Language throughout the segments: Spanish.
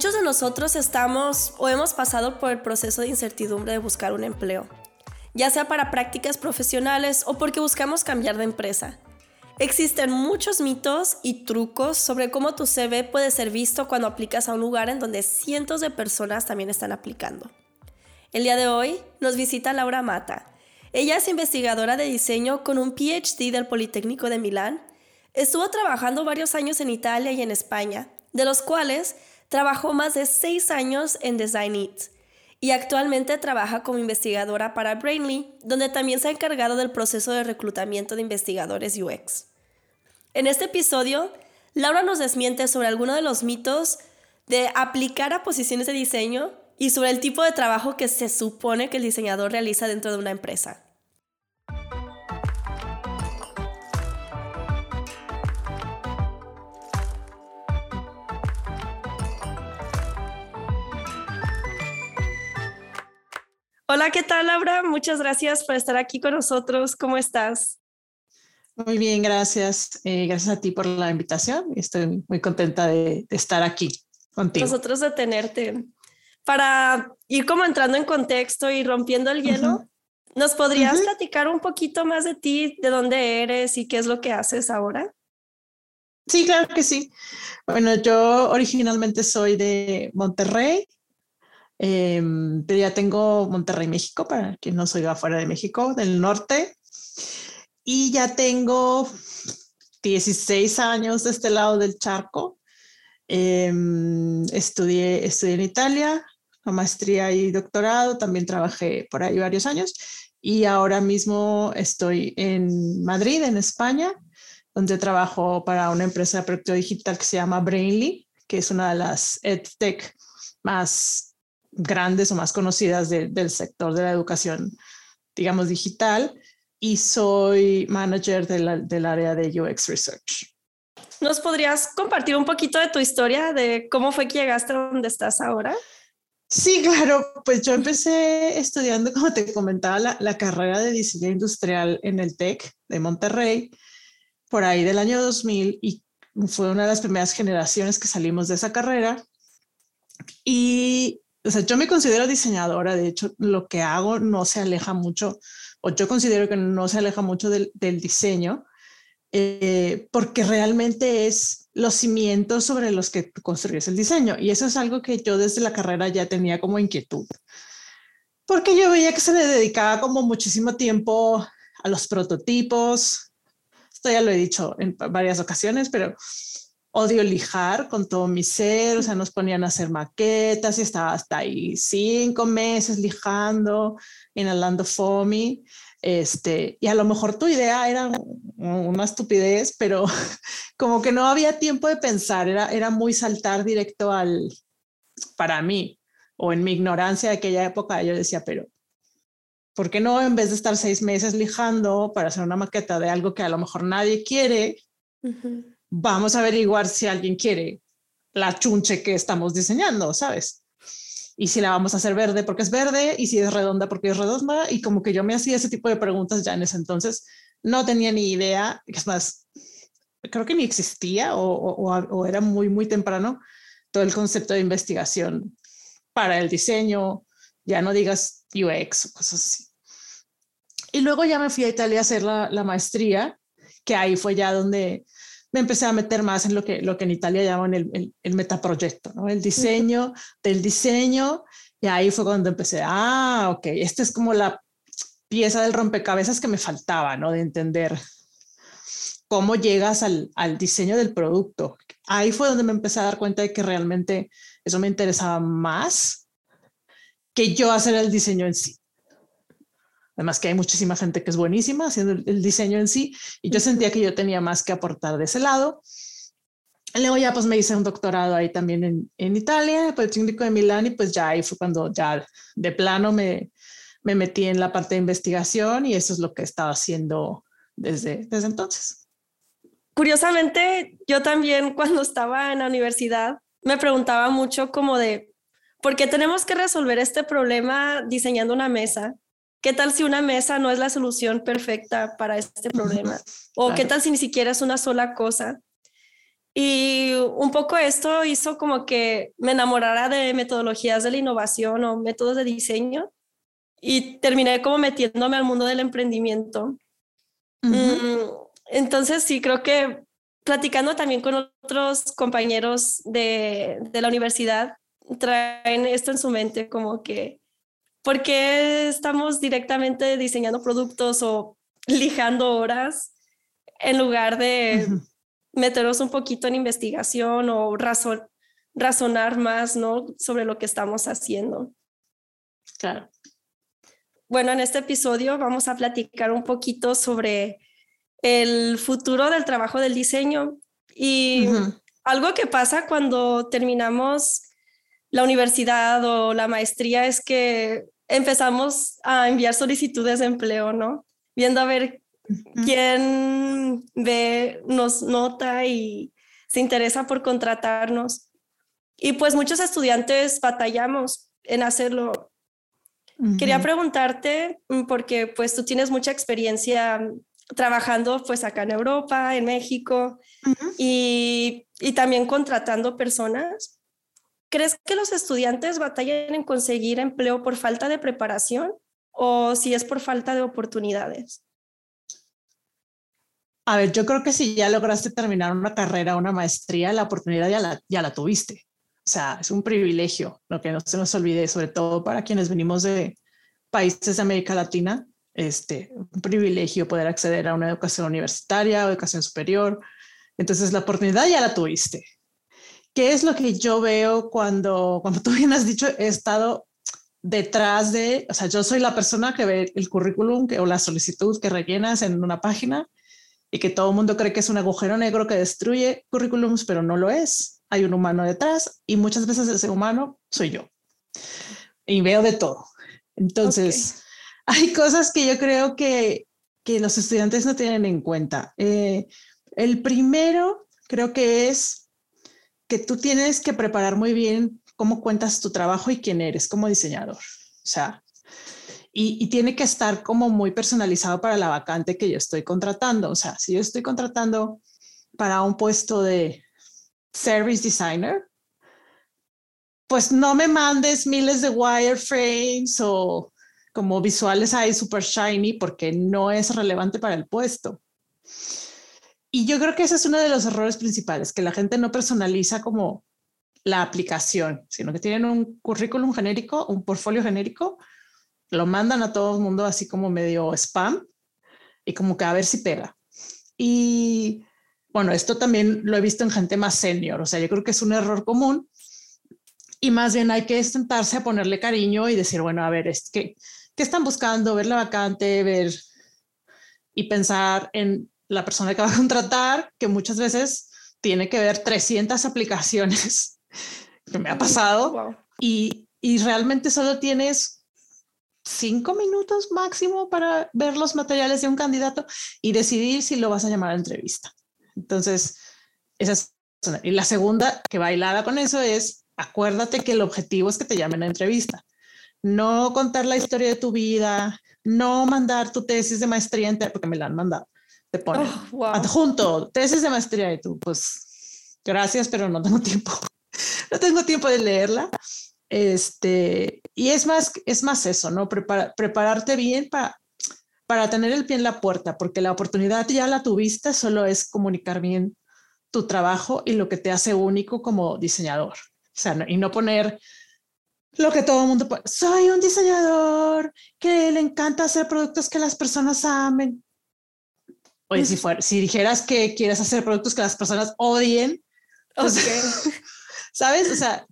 Muchos de nosotros estamos o hemos pasado por el proceso de incertidumbre de buscar un empleo ya sea para prácticas profesionales o porque buscamos cambiar de empresa. Existen muchos mitos y trucos sobre cómo tu CV puede ser visto cuando aplicas a un lugar en donde cientos de personas también están aplicando. El día de hoy nos visita Laura Mata. Ella es investigadora de diseño con un PhD del Politécnico de Milán. Estuvo trabajando varios años en Italia y en España, de los cuales trabajó más de seis años en Design It y actualmente trabaja como investigadora para Brainly, donde también se ha encargado del proceso de reclutamiento de investigadores UX. En este episodio, Laura nos desmiente sobre algunos de los mitos de aplicar a posiciones de diseño y sobre el tipo de trabajo que se supone que el diseñador realiza dentro de una empresa. Hola, ¿qué tal, Laura? Muchas gracias por estar aquí con nosotros. ¿Cómo estás? Muy bien, gracias. Eh, gracias a ti por la invitación. Estoy muy contenta de, estar aquí contigo. Nosotros de tenerte. Para ir como entrando en contexto y rompiendo el hielo, ¿nos podrías platicar un poquito más de ti, de dónde eres y qué es lo que haces ahora? Sí, claro que sí. Bueno, yo originalmente soy de Monterrey, Em, pero ya tengo Monterrey, México, para quien no soy afuera de México, del norte. Y ya tengo 16 años de este lado del charco. Em, estudié, estudié en Italia, maestría y doctorado, también trabajé por ahí varios años. Y ahora mismo estoy en Madrid, en España, donde trabajo para una empresa de proyecto digital que se llama Brainly, que es una de las EdTech más grandes o más conocidas del sector de la educación, digamos, digital, y soy manager del área de UX Research. ¿Nos podrías compartir un poquito de tu historia, de cómo fue que llegaste a donde estás ahora? Sí, claro, pues yo empecé estudiando, como te comentaba, la, la carrera de diseño industrial en el TEC de Monterrey, por ahí del año 2000, y fue una de las primeras generaciones que salimos de esa carrera. Y o sea, yo me considero diseñadora, de hecho, lo que hago no se aleja mucho, o yo considero que no se aleja mucho del, diseño, eh, porque realmente es los cimientos sobre los que construyes el diseño. Y eso es algo que yo desde la carrera ya tenía como inquietud, porque yo veía que se le dedicaba como muchísimo tiempo a los prototipos. Esto ya lo he dicho en varias ocasiones, pero odio lijar con todo mi ser, o sea, nos ponían a hacer maquetas y estaba hasta ahí cinco meses lijando, inhalando foamy, este, y a lo mejor tu idea era una estupidez, pero como que no había tiempo de pensar, era, era muy saltar directo al, para mí, o en mi ignorancia de aquella época, yo decía, pero ¿por qué no en vez de estar seis meses lijando para hacer una maqueta de algo que a lo mejor nadie quiere? Vamos a averiguar si alguien quiere la chunche que estamos diseñando, ¿sabes? Y si la vamos a hacer verde porque es verde y si es redonda porque es redonda. Y como que yo me hacía ese tipo de preguntas ya en ese entonces, no tenía ni idea, es más, creo que ni existía o, era muy, muy temprano todo el concepto de investigación para el diseño, ya no digas UX o cosas así. Y luego ya me fui a Italia a hacer la, la maestría, que ahí fue ya donde me empecé a meter más en lo que, lo que en Italia llaman el, el, metaproyecto, ¿no? el diseño del diseño. Y ahí fue cuando empecé, ah, ok, esta es como la pieza del rompecabezas que me faltaba, ¿no? De entender cómo llegas al, al diseño del producto. Ahí fue donde me empecé a dar cuenta de que realmente eso me interesaba más que yo hacer el diseño en sí. Además que hay muchísima gente que es buenísima haciendo el, diseño en sí y yo sentía que yo tenía más que aportar de ese lado. Luego ya pues me hice un doctorado ahí también en, en Italia, el técnico de Milán y pues ya ahí fue cuando ya de plano me, me metí en la parte de investigación y eso es lo que he estado haciendo desde, desde entonces. Curiosamente, yo también cuando estaba en la universidad me preguntaba mucho como de, ¿por qué tenemos que resolver este problema diseñando una mesa? ¿Qué tal si una mesa no es la solución perfecta para este problema? ¿O qué tal si ni siquiera es una sola cosa? Y un poco esto hizo como que me enamorara de metodologías de la innovación o métodos de diseño y terminé como metiéndome al mundo del emprendimiento. Mm, entonces sí, creo que platicando también con otros compañeros de, de, la universidad, traen esto en su mente como que, ¿por qué estamos directamente diseñando productos o lijando horas en lugar de meternos un poquito en investigación o razón, razonar más ¿no? sobre lo que estamos haciendo? Claro. Bueno, en este episodio vamos a platicar un poquito sobre el futuro del trabajo del diseño y algo que pasa cuando terminamos la universidad o la maestría es que empezamos a enviar solicitudes de empleo, ¿no? Viendo a ver quién ve, nos nota y se interesa por contratarnos. Y pues muchos estudiantes batallamos en hacerlo Quería preguntarte, mm, porque pues tú tienes mucha experiencia trabajando pues acá en Europa, en México y, y, también contratando personas. ¿Crees que los estudiantes batallan en conseguir empleo por falta de preparación o si es por falta de oportunidades? A ver, yo creo que si ya lograste terminar una carrera, una maestría, la oportunidad ya la, ya la tuviste. O sea, es un privilegio, lo que no se nos olvide, sobre todo para quienes venimos de países de América Latina, este, un privilegio poder acceder a una educación universitaria o educación superior. Entonces, la oportunidad ya la tuviste. ¿Qué es lo que yo veo cuando, cuando tú bien has dicho, he estado detrás de, o sea, yo soy la persona que ve el currículum que, o la solicitud que rellenas en una página y que todo el mundo cree que es un agujero negro que destruye currículums, pero no lo es hay un humano detrás y muchas veces ese humano soy yo. Y veo de todo. Entonces, hay cosas que yo creo que, que los estudiantes no tienen en cuenta. Eh, el primero creo que es que tú tienes que preparar muy bien cómo cuentas tu trabajo y quién eres como diseñador. O sea, y, tiene que estar como muy personalizado para la vacante que yo estoy contratando. O sea, si yo estoy contratando para un puesto de service designer, pues no me mandes miles de wireframes o como visuales ahí super shiny porque no es relevante para el puesto. Y yo creo que ese es uno de los errores principales, que la gente no personaliza como la aplicación, sino que tienen un currículum genérico, un portfolio genérico, lo mandan a todo el mundo así como medio spam y como que a ver si pega. Y bueno, esto también lo he visto en gente más senior, o sea, yo creo que es un error común y más bien hay que sentarse a ponerle cariño y decir, bueno, a ver, es ¿qué están buscando? Ver la vacante, ver y pensar en la persona que va a contratar, que muchas veces tiene que ver 300 aplicaciones, que me ha pasado, y, y realmente solo tienes cinco minutos máximo para ver los materiales de un candidato y decidir si lo vas a llamar a entrevista. Entonces, esa es una. Y la segunda que bailada con eso es, acuérdate que el objetivo es que te llamen a entrevista. No contar la historia de tu vida, no mandar tu tesis de maestría entera, porque me la han mandado. Te ponen oh, adjunto, tesis de maestría y tú, pues, gracias, pero no tengo tiempo. no tengo tiempo de leerla. Este, y es más, es más eso, ¿no? prepararte bien para para tener el pie en la puerta, porque la oportunidad ya la tuviste, solo es comunicar bien tu trabajo y lo que te hace único como diseñador. O sea, y no poner lo que todo el mundo puede. Soy un diseñador que le encanta hacer productos que las personas amen. Oye, si, fuera, si dijeras que quieres hacer productos que las personas odien, ¿sabes? O sea,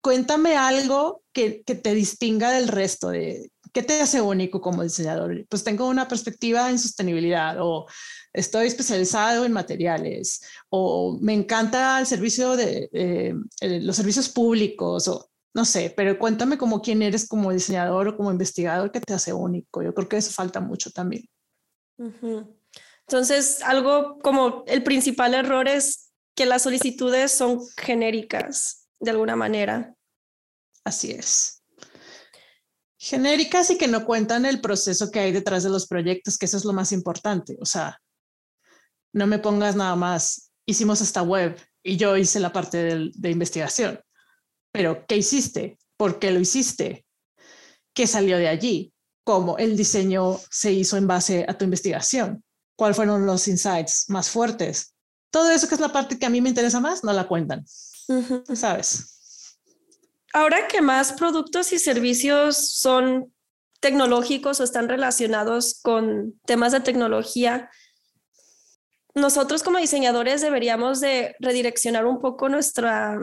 cuéntame algo que, que, te distinga del resto de ¿qué te hace único como diseñador? Pues tengo una perspectiva en sostenibilidad o estoy especializado en materiales o me encanta el servicio de eh, los servicios públicos o no sé, pero cuéntame como quién eres como diseñador o como investigador que te hace único. Yo creo que eso falta mucho también. Entonces, algo como el principal error es que las solicitudes son genéricas de alguna manera. Así es. Genéricas y que no cuentan el proceso que hay detrás de los proyectos, que eso es lo más importante. O sea, no me pongas nada más, hicimos esta web y yo hice la parte de, investigación. Pero, ¿qué hiciste? ¿Por qué lo hiciste? ¿Qué salió de allí? ¿Cómo el diseño se hizo en base a tu investigación? ¿Cuáles fueron los insights más fuertes? Todo eso que es la parte que a mí me interesa más, no la cuentan. ¿Sabes? Ahora que más productos y servicios son tecnológicos o están relacionados con temas de tecnología, nosotros como diseñadores deberíamos de redireccionar un poco nuestra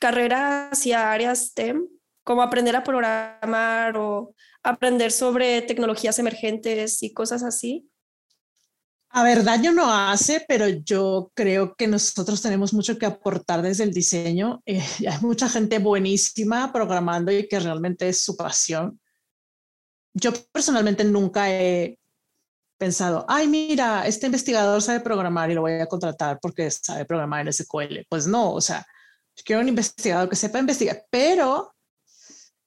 carrera hacia áreas STEM, como aprender a programar o aprender sobre tecnologías emergentes y cosas así. A ver, daño no hace, pero yo creo que nosotros tenemos mucho que aportar desde el diseño. Eh, hay mucha gente buenísima programando y que realmente es su pasión. Yo personalmente nunca he pensado, ay, mira, este investigador sabe programar y lo voy a contratar porque sabe programar en SQL. Pues no, o sea, quiero un investigador que sepa investigar, pero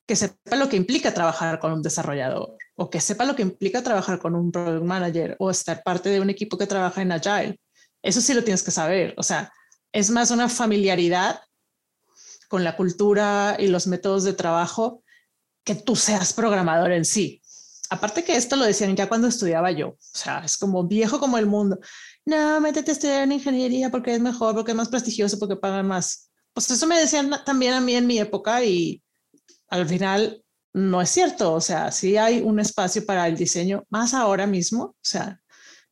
que sepa lo que implica trabajar con un desarrollador o que sepa lo que implica trabajar con un product manager o estar parte de un equipo que trabaja en Agile. Eso sí lo tienes que saber. O sea, es más una familiaridad con la cultura y los métodos de trabajo que tú seas programador en sí aparte que esto lo decían ya cuando estudiaba yo, o sea, es como viejo como el mundo. No, métete a estudiar en ingeniería porque es mejor, porque es más prestigioso, porque pagan más. Pues eso me decían también a mí en mi época y al final no es cierto. O sea, sí hay un espacio para el diseño, más ahora mismo. O sea,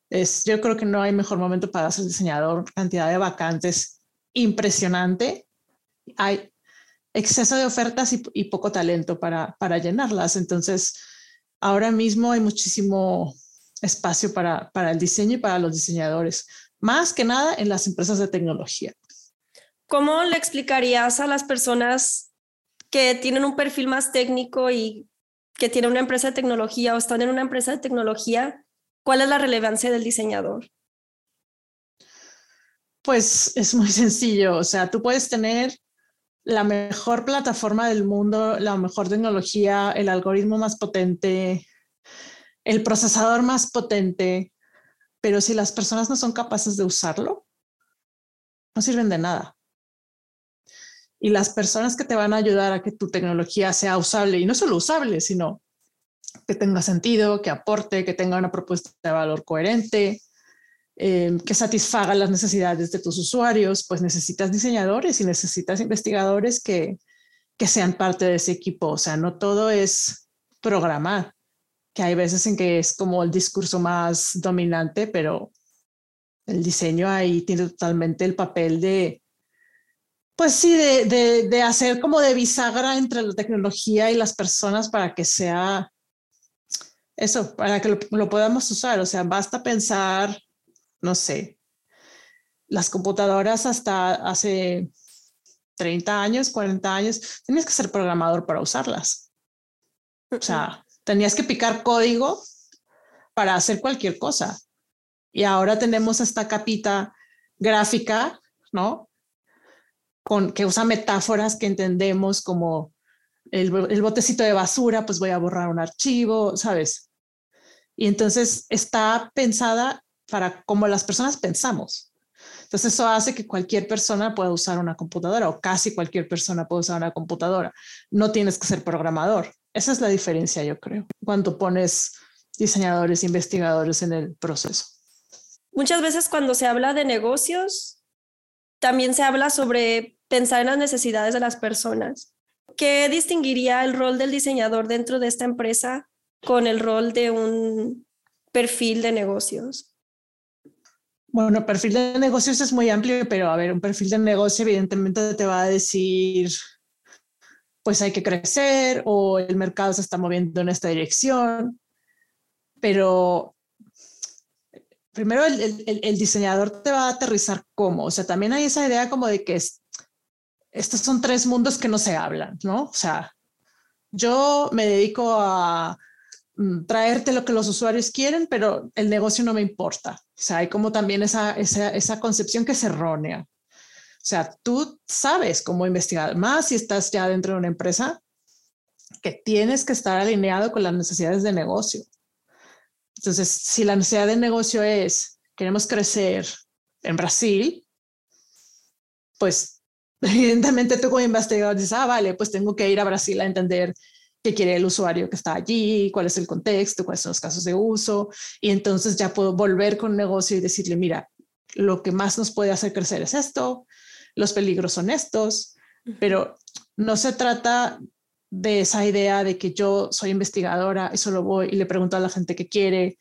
es, yo creo que no hay mejor momento para ser diseñador, cantidad de vacantes impresionante. Hay exceso de ofertas y, y poco talento para, para llenarlas. Entonces, ahora mismo hay muchísimo espacio para, para el diseño y para los diseñadores, más que nada en las empresas de tecnología. ¿Cómo le explicarías a las personas que tienen un perfil más técnico y que tienen una empresa de tecnología o están en una empresa de tecnología, cuál es la relevancia del diseñador? Pues es muy sencillo, o sea, tú puedes tener la mejor plataforma del mundo, la mejor tecnología, el algoritmo más potente, el procesador más potente, pero si las personas no son capaces de usarlo, no sirven de nada. Y las personas que te van a ayudar a que tu tecnología sea usable, y no solo usable, sino que tenga sentido, que aporte, que tenga una propuesta de valor coherente, Em, que satisfaga las necesidades de tus usuarios, pues necesitas diseñadores y necesitas investigadores que, que sean parte de ese equipo. O sea, no todo es programar, que hay veces en que es como el discurso más dominante, pero el diseño ahí tiene totalmente el papel de, pues sí, de, de, de, hacer como de bisagra entre la tecnología y las personas para que sea eso, para que lo, lo podamos usar. O sea, basta pensar no sé, las computadoras hasta hace 30 años, 40 años, tenías que ser programador para usarlas. O sea, tenías que picar código para hacer cualquier cosa. Y ahora tenemos esta capita gráfica, ¿no? Con, que usa metáforas que entendemos como el, el botecito de basura, pues voy a borrar un archivo, ¿sabes? Y entonces está pensada para cómo las personas pensamos. Entonces eso hace que cualquier persona pueda usar una computadora o casi cualquier persona pueda usar una computadora. No tienes que ser programador. Esa es la diferencia, yo creo, cuando pones diseñadores, investigadores en el proceso. Muchas veces cuando se habla de negocios, también se habla sobre pensar en las necesidades de las personas. ¿Qué distinguiría el rol del diseñador dentro de esta empresa con el rol de un perfil de negocios? Bueno, perfil de negocios es muy amplio, pero a ver, un perfil de negocio evidentemente te va a decir pues hay que crecer o el mercado se está moviendo en esta dirección. Pero primero el, diseñador te va a aterrizar cómo. O sea, también hay esa idea como de que estos son tres mundos que no se hablan, ¿no? O sea, yo me dedico a mm, traerte lo que los usuarios quieren, pero el negocio no me importa. O sea, hay como también esa, esa, esa concepción que es errónea. O sea, tú sabes cómo investigar, más si estás ya dentro de una empresa, que tienes que estar alineado con las necesidades de negocio. Entonces, si la necesidad de negocio es, queremos crecer en Brasil, pues evidentemente tú como investigador dices, ah, vale, pues tengo que ir a Brasil a entender qué quiere el usuario que está allí, cuál es el contexto, cuáles son los casos de uso, y entonces ya puedo volver con negocio y decirle, mira, lo que más nos puede hacer crecer es esto, los peligros son estos, pero no se trata de esa idea de que yo soy investigadora y solo voy y le pregunto a la gente qué quiere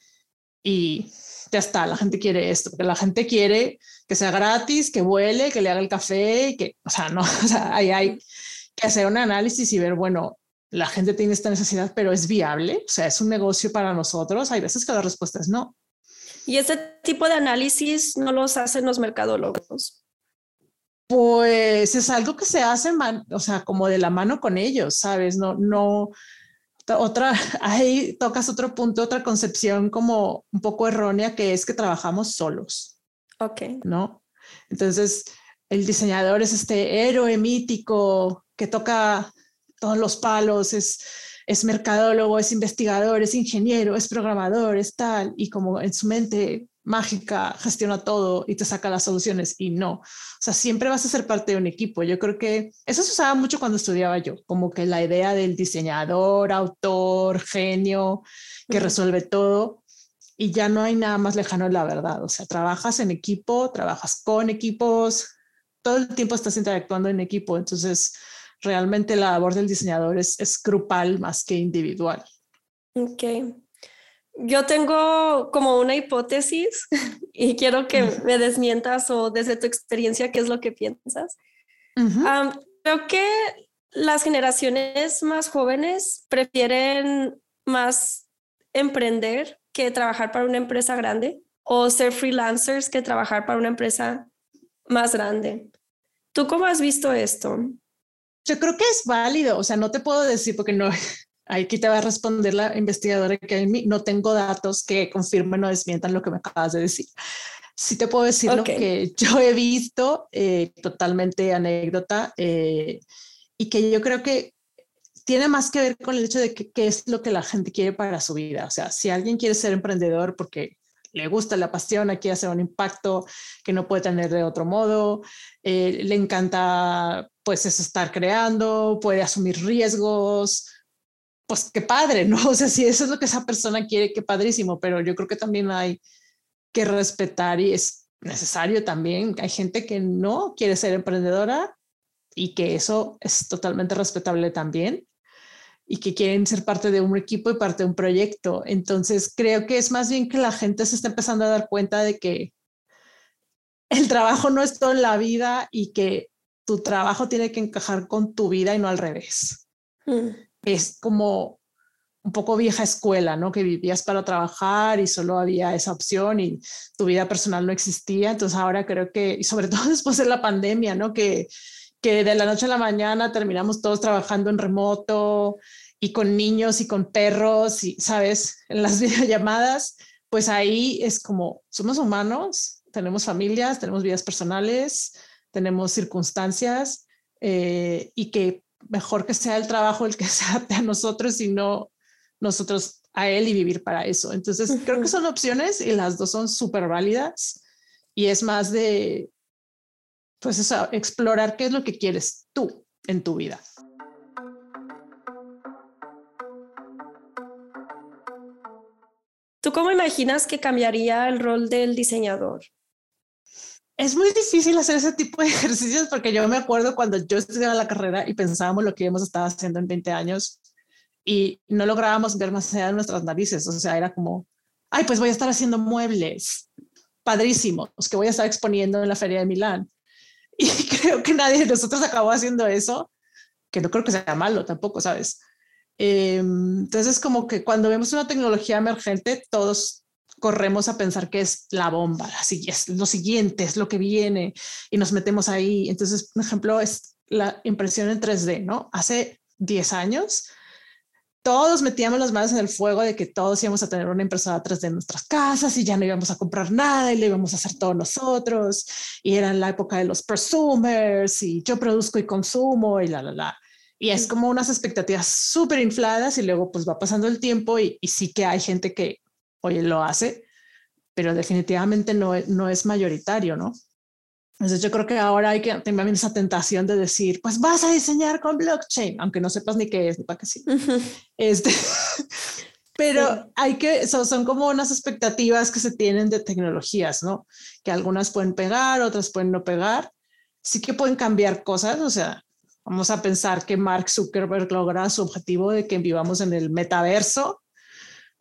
y ya está, la gente quiere esto, porque la gente quiere que sea gratis, que vuele, que le haga el café, que, o sea, no, o sea, ahí hay que hacer un análisis y ver, bueno, la gente tiene esta necesidad, pero es viable, o sea, es un negocio para nosotros. Hay veces que la respuesta es no. Y ese tipo de análisis no los hacen los mercadólogos. Pues es algo que se hace, o sea, como de la mano con ellos, ¿sabes? No, no, otra, ahí tocas otro punto, otra concepción como un poco errónea, que es que trabajamos solos. Ok. ¿No? Entonces, el diseñador es este héroe mítico que toca todos los palos, es, es mercadólogo, es investigador, es ingeniero, es programador, es tal, y como en su mente mágica, gestiona todo y te saca las soluciones y no. O sea, siempre vas a ser parte de un equipo. Yo creo que eso se usaba mucho cuando estudiaba yo, como que la idea del diseñador, autor, genio, que resuelve todo y ya no hay nada más lejano de la verdad. O sea, trabajas en equipo, trabajas con equipos, todo el tiempo estás interactuando en equipo. Entonces, realmente la labor del diseñador es, es grupal más que individual. Ok. Yo tengo como una hipótesis y quiero que me desmientas o desde tu experiencia qué es lo que piensas. creo que las generaciones más jóvenes prefieren más emprender que trabajar para una empresa grande o ser freelancers que trabajar para una empresa más grande. ¿Tú cómo has visto esto? Yo creo que es válido, o sea, no te puedo decir porque no, Aquí te va a responder la investigadora que hay mí. No tengo datos que confirmen o desmientan lo que me acabas de decir. Sí te puedo decir lo que yo he visto, eh, totalmente anécdota, eh, y que yo creo que tiene más que ver con el hecho de qué es lo que la gente quiere para su vida. O sea, si alguien quiere ser emprendedor porque le gusta, la pasión, quiere hacer un impacto que no puede tener de otro modo, eh, le encanta pues eso, estar creando, puede asumir riesgos, pues qué padre, ¿no? O sea, si eso es lo que esa persona quiere, qué padrísimo, pero yo creo que también hay que respetar y es necesario también. Hay gente que no quiere ser emprendedora y que eso es totalmente respetable también y que quieren ser parte de un equipo y parte de un proyecto. Entonces, creo que es más bien que la gente se está empezando a dar cuenta de que el trabajo no es todo en la vida y que tu trabajo tiene que encajar con tu vida y no al revés. Mm es como un poco vieja escuela, ¿no? Que vivías para trabajar y solo había esa opción y tu vida personal no existía. Entonces ahora creo que, y sobre todo después de la pandemia, ¿no? Que, que de la noche a la mañana terminamos todos trabajando en remoto y con niños y con perros y, ¿sabes? En las videollamadas, pues ahí es como, somos humanos, tenemos familias, tenemos vidas personales, tenemos circunstancias eh, y que mejor que sea el trabajo el que se adapte a nosotros y no nosotros a él y vivir para eso. Entonces, creo que son opciones y las dos son súper válidas y es más de, pues eso, explorar qué es lo que quieres tú en tu vida. ¿Tú cómo imaginas que cambiaría el rol del diseñador? Es muy difícil hacer ese tipo de ejercicios porque yo me acuerdo cuando yo estudiaba la carrera y pensábamos lo que hemos estado haciendo en 20 años y no lográbamos ver más allá nuestras narices. O sea, era como, ay, pues voy a estar haciendo muebles padrísimos que voy a estar exponiendo en la feria de Milán. Y creo que nadie de nosotros acabó haciendo eso, que no creo que sea malo tampoco, ¿sabes? Em, entonces, como que cuando vemos una tecnología emergente, todos corremos a pensar que es la bomba, así es lo siguiente, es lo que viene y nos metemos ahí. Entonces, un ejemplo es la impresión en 3D, ¿no? Hace 10 años, todos metíamos las manos en el fuego de que todos íbamos a tener una impresora 3D en nuestras casas y ya no íbamos a comprar nada y lo íbamos a hacer todos nosotros. Y era en la época de los prosumers y yo produzco y consumo y la, la, la. Y es como unas expectativas súper infladas y luego pues va pasando el tiempo y, y, sí que hay gente que, oye, lo hace, pero definitivamente no, no es mayoritario, ¿no? Entonces yo creo que ahora hay que tener esa tentación de decir, pues vas a diseñar con blockchain, aunque no sepas ni qué es, ni para qué sí. este, pero hay que, son, son como unas expectativas que se tienen de tecnologías, ¿no? Que algunas pueden pegar, otras pueden no pegar. Sí que pueden cambiar cosas, o sea, vamos a pensar que Mark Zuckerberg logra su objetivo de que vivamos en el metaverso,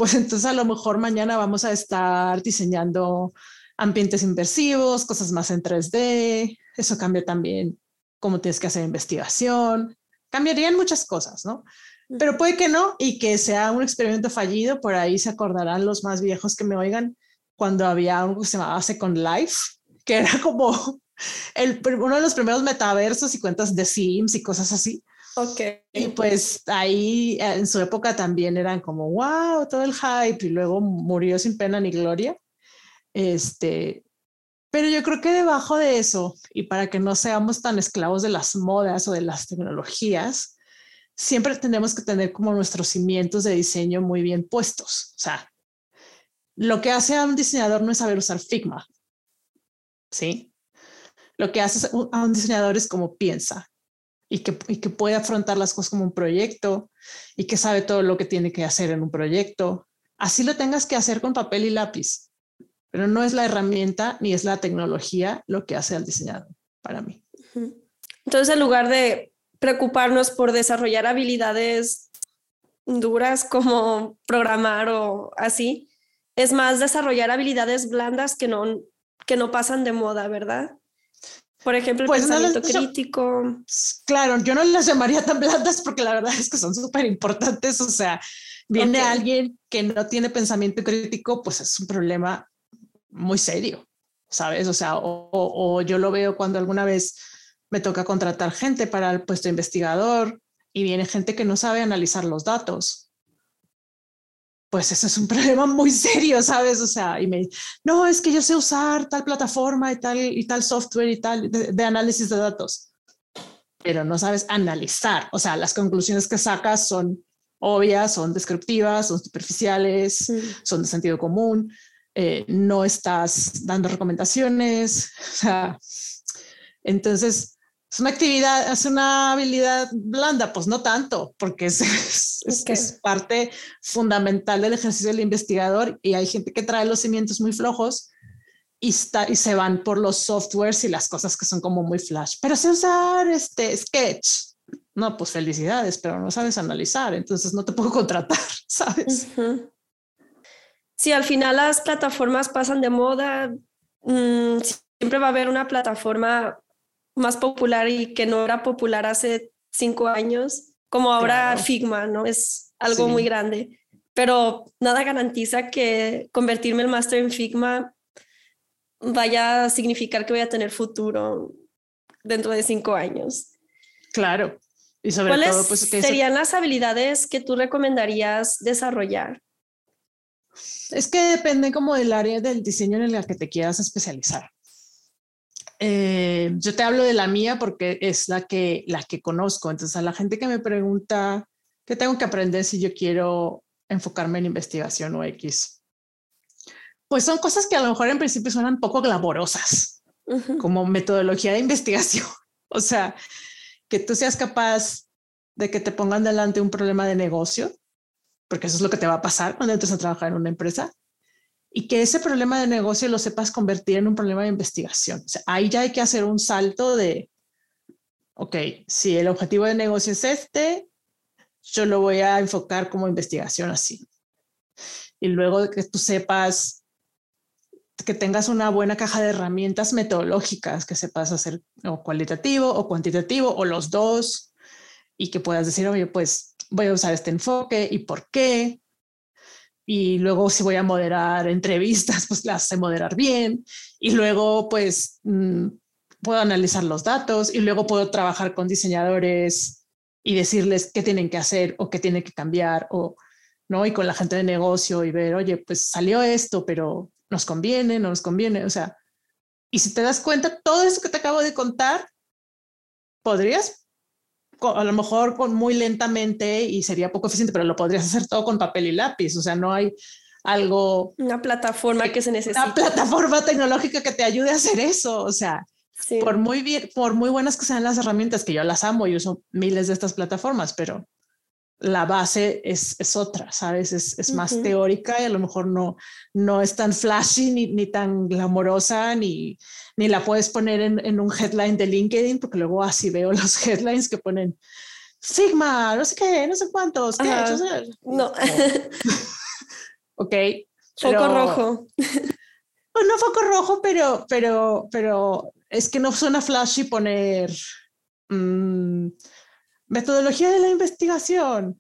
pues entonces a lo mejor mañana vamos a estar diseñando ambientes inversivos, cosas más en 3D, eso cambia también cómo tienes que hacer investigación, cambiarían muchas cosas, ¿no? Pero puede que no y que sea un experimento fallido, por ahí se acordarán los más viejos que me oigan cuando había algo que se llamaba Second Life, que era como el, uno de los primeros metaversos y cuentas de Sims y cosas así. Y pues ahí en su época también eran como, wow, todo el hype y luego murió sin pena ni gloria. Este, pero yo creo que debajo de eso, y para que no seamos tan esclavos de las modas o de las tecnologías, siempre tenemos que tener como nuestros cimientos de diseño muy bien puestos. O sea, lo que hace a un diseñador no es saber usar Figma, ¿sí? Lo que hace a un diseñador es como piensa y que, y que puede afrontar las cosas como un proyecto y que sabe todo lo que tiene que hacer en un proyecto. Así lo tengas que hacer con papel y lápiz pero no es la herramienta ni es la tecnología lo que hace al diseñador para mí. Entonces, en lugar de preocuparnos por desarrollar habilidades duras como programar o así, es más desarrollar habilidades blandas que no, que no pasan de moda, ¿verdad? Por ejemplo, el pues pensamiento crítico. Claro, yo no las llamaría tan blandas porque la verdad es que son súper importantes. O sea, viene alguien que no tiene pensamiento crítico, pues es un problema muy serio, ¿sabes? O sea, o, yo lo veo cuando alguna vez me toca contratar gente para el puesto de investigador y viene gente que no sabe analizar los datos. Pues eso es un problema muy serio, ¿sabes? O sea, y me no, es que yo sé usar tal plataforma y tal, y tal software y tal de, análisis de datos, pero no sabes analizar. O sea, las conclusiones que sacas son obvias, son descriptivas, son superficiales, son de sentido común, eh, no estás dando recomendaciones. O sea, entonces, es una actividad, es una habilidad blanda, pues no tanto, porque es, es, parte fundamental del ejercicio del investigador y hay gente que trae los cimientos muy flojos y, está, y se van por los softwares y las cosas que son como muy flash. Pero sé usar este Sketch. No, pues felicidades, pero no sabes analizar, entonces no te puedo contratar, ¿sabes? si al final las plataformas pasan de moda, mm, siempre va a haber una plataforma más popular y que no era popular hace cinco años, como ahora Figma, ¿no? Es algo muy grande, pero nada garantiza que convertirme el máster en Figma vaya a significar que voy a tener futuro dentro de cinco años. Claro. Y sobre ¿Cuáles todo, pues, serían las habilidades que tú recomendarías desarrollar? Es que depende como del área del diseño en el que te quieras especializar. Eh, yo te hablo de la mía porque es la que, la que conozco. Entonces, a la gente que me pregunta qué tengo que aprender si yo quiero enfocarme en investigación o X, pues son cosas que a lo mejor en principio suenan poco glaborosas, como metodología de investigación. o sea, que tú seas capaz de que te pongan delante un problema de negocio porque eso es lo que te va a pasar cuando entres a trabajar en una empresa, y que ese problema de negocio lo sepas convertir en un problema de investigación. Ahí ya hay que hacer un salto de, ok, si el objetivo de negocio es este, yo lo voy a enfocar como investigación así. Y luego que tú sepas que tengas una buena caja de herramientas metodológicas, que sepas hacer o cualitativo o cuantitativo o los dos, y que puedas decir, oye, pues voy a usar este enfoque y por qué. Y luego si voy a moderar entrevistas, pues las sé moderar bien. Y luego pues mm, puedo analizar los datos y luego puedo trabajar con diseñadores y decirles qué tienen que hacer o qué tienen que cambiar o no y con la gente de negocio y ver, oye, pues salió esto, pero nos conviene, no nos conviene, o sea, y si te das cuenta, todo eso que te acabo de contar, podrías, a lo mejor con muy lentamente y sería poco eficiente, pero lo podrías hacer todo con papel y lápiz, o sea, no hay algo... Una plataforma que, se necesita. Una plataforma tecnológica que te ayude a hacer eso, o sea, por muy bien, por muy buenas que sean las herramientas, que yo las amo y uso miles de estas plataformas, pero la base es, es otra, ¿sabes? Es, es más teórica y a lo mejor no, no es tan flashy ni, ni tan glamorosa, ni, ni la puedes poner en, en, un headline de LinkedIn, porque luego así veo los headlines que ponen Sigma, no sé qué, no sé cuántos, ¿qué? no. ok. Foco rojo. Pues no foco rojo, pero, pero, pero es que no suena flashy poner... Mm, Metodología de la investigación,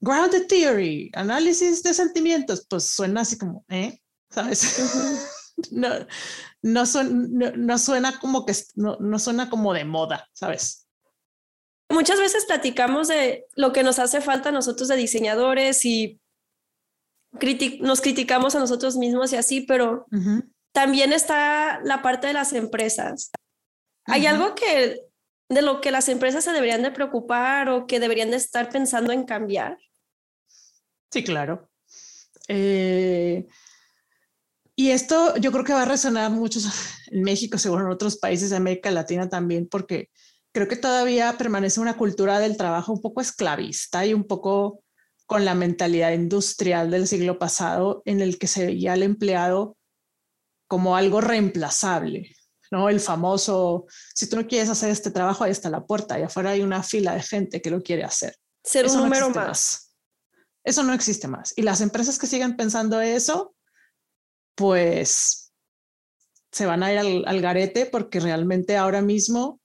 grounded theory, análisis de sentimientos, pues suena así como, ¿eh? ¿Sabes? no, no, no, suena como que no, no suena como de moda, ¿sabes? Muchas veces platicamos de lo que nos hace falta a nosotros de diseñadores y nos criticamos a nosotros mismos y así, pero también está la parte de las empresas. Hay algo que de lo que las empresas se deberían de preocupar o que deberían de estar pensando en cambiar? Sí, claro. Eh, y esto yo creo que va a resonar mucho en México, seguro en otros países de América Latina también, porque creo que todavía permanece una cultura del trabajo un poco esclavista y un poco con la mentalidad industrial del siglo pasado en el que se veía al empleado como algo reemplazable, ¿no? El famoso, si tú no quieres hacer este trabajo, ahí está la puerta y afuera hay una fila de gente que lo quiere hacer. Ser un número más. Eso no existe más. Y las empresas que sigan pensando eso, pues se van a ir al, al garete porque realmente ahora mismo,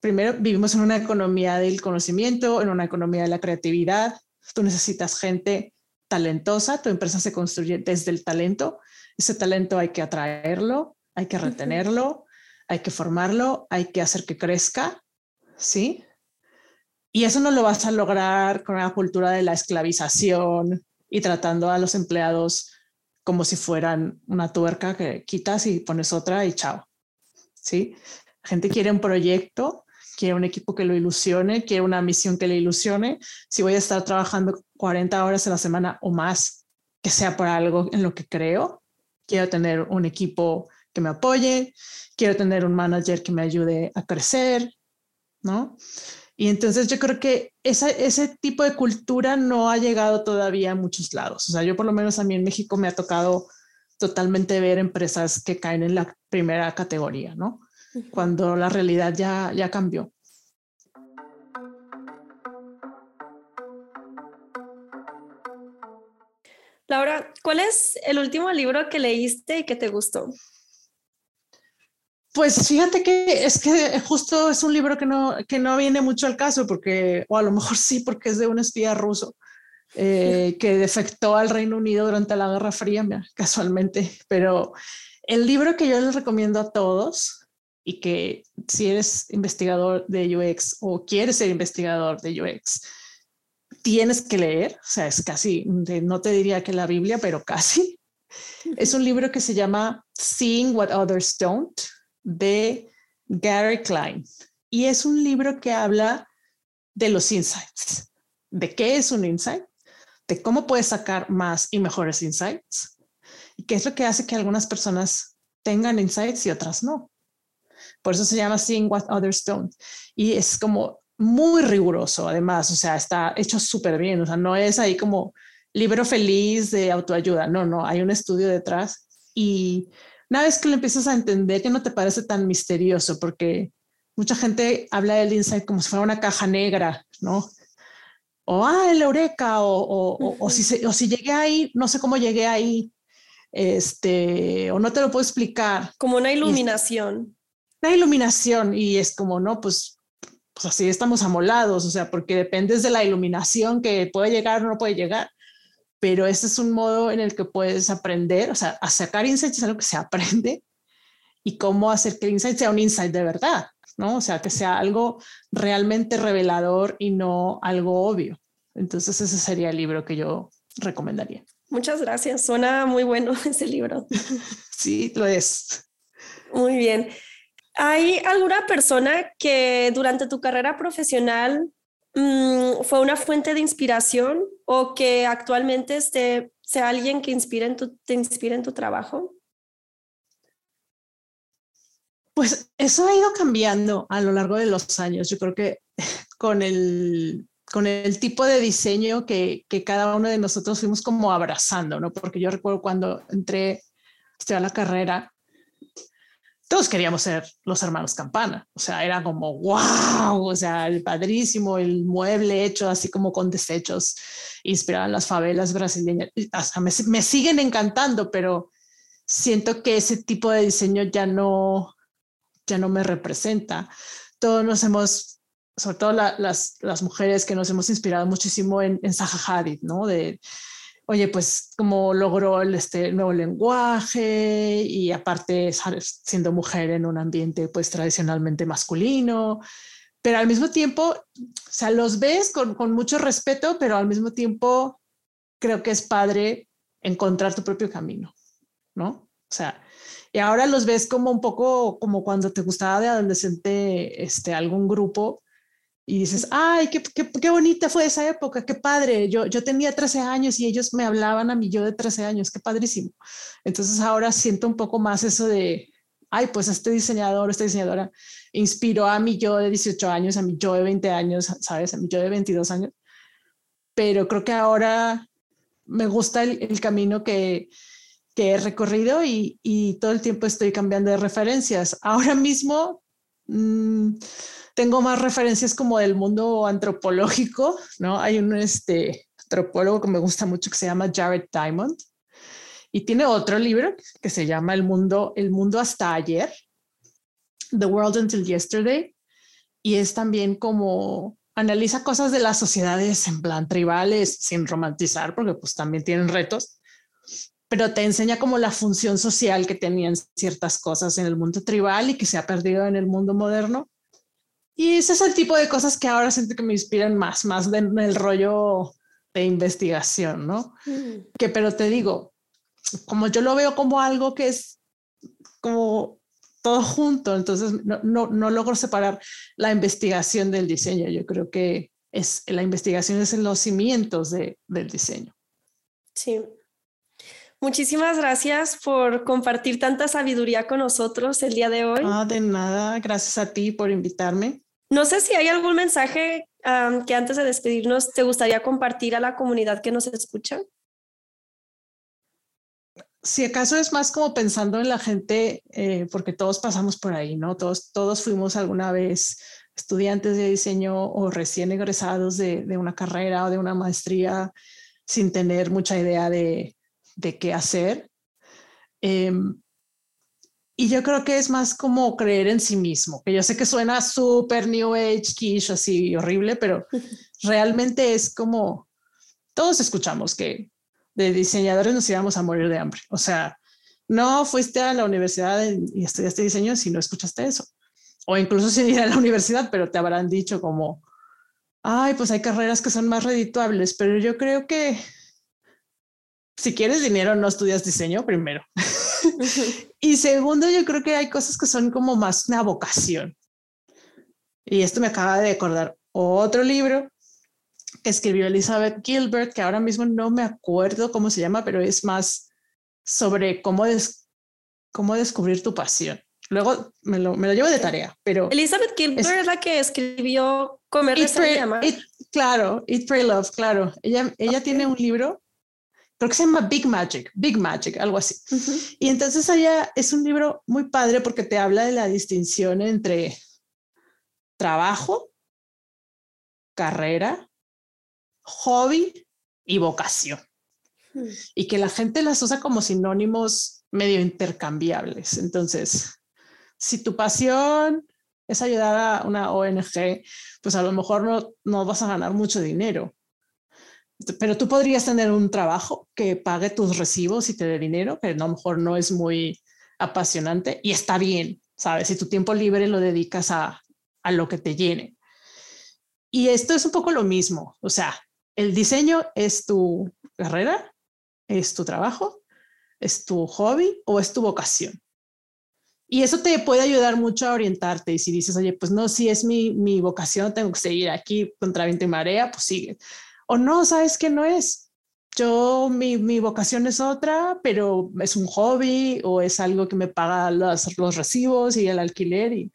primero, vivimos en una economía del conocimiento, en una economía de la creatividad. Tú necesitas gente talentosa, tu empresa se construye desde el talento. Ese talento hay que atraerlo, hay que retenerlo, hay que formarlo, hay que hacer que crezca, ¿sí? Y eso no lo vas a lograr con la cultura de la esclavización y tratando a los empleados como si fueran una tuerca que quitas y pones otra y chao. ¿Sí? La gente quiere un proyecto, quiere un equipo que lo ilusione, quiere una misión que le ilusione. Si voy a estar trabajando 40 horas a la semana o más, que sea por algo en lo que creo, quiero tener un equipo que me apoye, quiero tener un manager que me ayude a crecer, ¿no? Y entonces yo creo que esa, ese tipo de cultura no ha llegado todavía a muchos lados. O sea, yo por lo menos a mí en México me ha tocado totalmente ver empresas que caen en la primera categoría, ¿no? Cuando la realidad ya, ya cambió. Laura, ¿cuál es el último libro que leíste y que te gustó? Pues fíjate que es que justo es un libro que no, que no viene mucho al caso, porque, o a lo mejor sí, porque es de un espía ruso eh, que defectó al Reino Unido durante la Guerra Fría, casualmente. Pero el libro que yo les recomiendo a todos y que si eres investigador de UX o quieres ser investigador de UX, tienes que leer, o sea, es casi, no te diría que la Biblia, pero casi. Es un libro que se llama Seeing What Others Don't de Gary Klein. Y es un libro que habla de los insights, de qué es un insight, de cómo puedes sacar más y mejores insights, y qué es lo que hace que algunas personas tengan insights y otras no. Por eso se llama Seeing What Others Don't. Y es como muy riguroso, además, o sea, está hecho súper bien, o sea, no es ahí como libro feliz de autoayuda, no, no, hay un estudio detrás. Y una vez que lo empiezas a entender, que no te parece tan misterioso, porque mucha gente habla del insight como si fuera una caja negra, ¿no? O, ah, el eureka, o, o, o, si, o si llegué ahí, no sé cómo llegué ahí, este, o no te lo puedo explicar. Como una iluminación. Una iluminación, y es como, no, pues pues así estamos amolados, o sea, porque dependes de la iluminación que puede llegar o no puede llegar. Pero este es un modo en el que puedes aprender, o sea, a sacar insights es algo que se aprende y cómo hacer que el insight sea un insight de verdad, ¿no? O sea, que sea algo realmente revelador y no algo obvio. Entonces ese sería el libro que yo recomendaría. Muchas gracias, suena muy bueno ese libro. Sí, lo es. Muy bien. ¿Hay alguna persona que durante tu carrera profesional mm, fue una fuente de inspiración o que actualmente esté, sea alguien que inspire en tu, te inspire en tu trabajo? Pues eso ha ido cambiando a lo largo de los años. Yo creo que con el, con el tipo de diseño que, que cada uno de nosotros fuimos como abrazando, ¿no? Porque yo recuerdo cuando entré a la carrera, todos queríamos ser los hermanos Campana, o sea, era como, wow, o sea, el padrísimo, el mueble hecho así como con desechos, inspirado en las favelas brasileñas, me, me siguen encantando, pero siento que ese tipo de diseño ya no, ya no me representa. Todos nos hemos, sobre todo las, las mujeres que nos hemos inspirado muchísimo en, en Zaha Hadid, ¿no? De, oye, pues cómo logró el este nuevo lenguaje y aparte siendo mujer en un ambiente pues tradicionalmente masculino, pero al mismo tiempo, o sea, los ves con, con mucho respeto, pero al mismo tiempo creo que es padre encontrar tu propio camino, ¿no? O sea, y ahora los ves como un poco como cuando te gustaba de adolescente este, algún grupo y dices, ay, qué, qué, qué, bonita fue esa época, qué padre. Yo, yo tenía 13 años y ellos me hablaban a mí yo de 13 años, qué padrísimo. Entonces ahora siento un poco más eso de, ay, pues este diseñador, esta diseñadora inspiró a mí yo de 18 años, a mí yo de 20 años, ¿sabes? A mí yo de 22 años. Pero creo que ahora me gusta el, el camino que, que he recorrido y, y, todo el tiempo estoy cambiando de referencias. Ahora mismo... Mmm, tengo más referencias como del mundo antropológico, ¿no? Hay un este, antropólogo que me gusta mucho que se llama Jared Diamond y tiene otro libro que se llama El mundo, el mundo hasta ayer, The World Until Yesterday, y es también como analiza cosas de las sociedades en plan tribales, sin romantizar, porque pues también tienen retos, pero te enseña como la función social que tenían ciertas cosas en el mundo tribal y que se ha perdido en el mundo moderno y ese es el tipo de cosas que ahora siento que me inspiran más, más en el rollo de investigación, ¿no? Mm. Que, pero te digo, como yo lo veo como algo que es como todo junto, entonces no, no, no logro separar la investigación del diseño. Yo creo que es, la investigación es en los cimientos de, del diseño. Sí. Muchísimas gracias por compartir tanta sabiduría con nosotros el día de hoy. Ah, de nada, gracias a ti por invitarme. No sé si hay algún mensaje que antes de despedirnos te gustaría compartir a la comunidad que nos escucha. Si acaso es más como pensando en la gente, eh, porque todos pasamos por ahí, ¿no? Todos, todos fuimos alguna vez estudiantes de diseño o recién egresados de, de una carrera o de una maestría sin tener mucha idea de, de qué hacer. Eh, y yo creo que es más como creer en sí mismo, que yo sé que suena súper New Age, quiche, así horrible, pero realmente es como, todos escuchamos que de diseñadores nos íbamos a morir de hambre. O sea, no fuiste a la universidad y estudiaste diseño si no escuchaste eso. O incluso sin ir a la universidad, pero te habrán dicho como, ay, pues hay carreras que son más redituables, pero yo creo que si quieres dinero, no estudias diseño primero. y segundo, yo creo que hay cosas que son como más una vocación. Y esto me acaba de acordar otro libro que escribió Elizabeth Gilbert, que ahora mismo no me acuerdo cómo se llama, pero es más sobre cómo, cómo descubrir tu pasión. Luego me lo, me lo, llevo de tarea, pero... Elizabeth Gilbert es, la que escribió Comer, Pray, Claro, Eat, Pray, Love, claro. Ella, ella okay. tiene un libro creo que se llama Big Magic, Big Magic, algo así. Uh -huh. Y entonces allá es un libro muy padre porque te habla de la distinción entre trabajo, carrera, hobby y vocación. Uh -huh. Y que la gente las usa como sinónimos medio intercambiables. Entonces, si tu pasión es ayudar a una ONG, pues a lo mejor no, no vas a ganar mucho dinero. Pero tú podrías tener un trabajo que pague tus recibos y te dé dinero, que a lo mejor no es muy apasionante y está bien, ¿sabes? Si tu tiempo libre lo dedicas a, a lo que te llene. Y esto es un poco lo mismo, o sea, el diseño es tu carrera, es tu trabajo, es tu hobby o es tu vocación. Y eso te puede ayudar mucho a orientarte. Y si dices, oye, pues no, si es mi, mi vocación, tengo que seguir aquí contra viento y marea, pues sigue. O no, sabes que no es. Yo, mi, mi, vocación es otra, pero es un hobby o es algo que me paga los, los recibos y el alquiler y,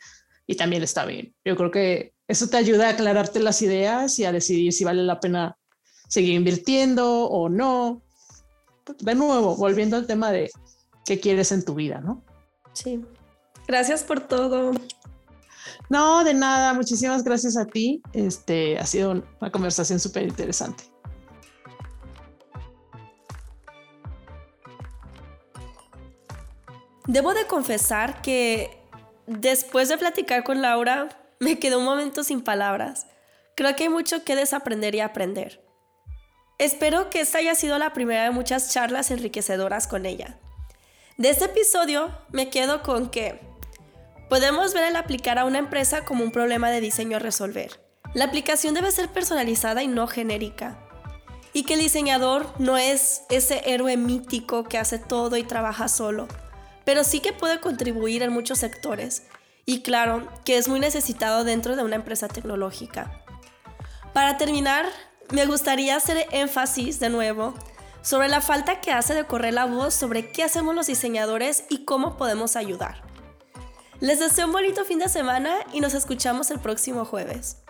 y también está bien. Yo creo que eso te ayuda a aclararte las ideas y a decidir si vale la pena seguir invirtiendo o no. De nuevo, volviendo al tema de qué quieres en tu vida, ¿no? Sí. Gracias por todo. No, de nada. Muchísimas gracias a ti. Este ha sido una conversación súper interesante. Debo de confesar que después de platicar con Laura, me quedé un momento sin palabras. Creo que hay mucho que desaprender y aprender. Espero que esta haya sido la primera de muchas charlas enriquecedoras con ella. De este episodio me quedo con que podemos ver el aplicar a una empresa como un problema de diseño a resolver. La aplicación debe ser personalizada y no genérica. Y que el diseñador no es ese héroe mítico que hace todo y trabaja solo, pero sí que puede contribuir en muchos sectores. Y claro, que es muy necesitado dentro de una empresa tecnológica. Para terminar, me gustaría hacer énfasis de nuevo sobre la falta que hace de correr la voz sobre qué hacemos los diseñadores y cómo podemos ayudar. Les deseo un bonito fin de semana y nos escuchamos el próximo jueves.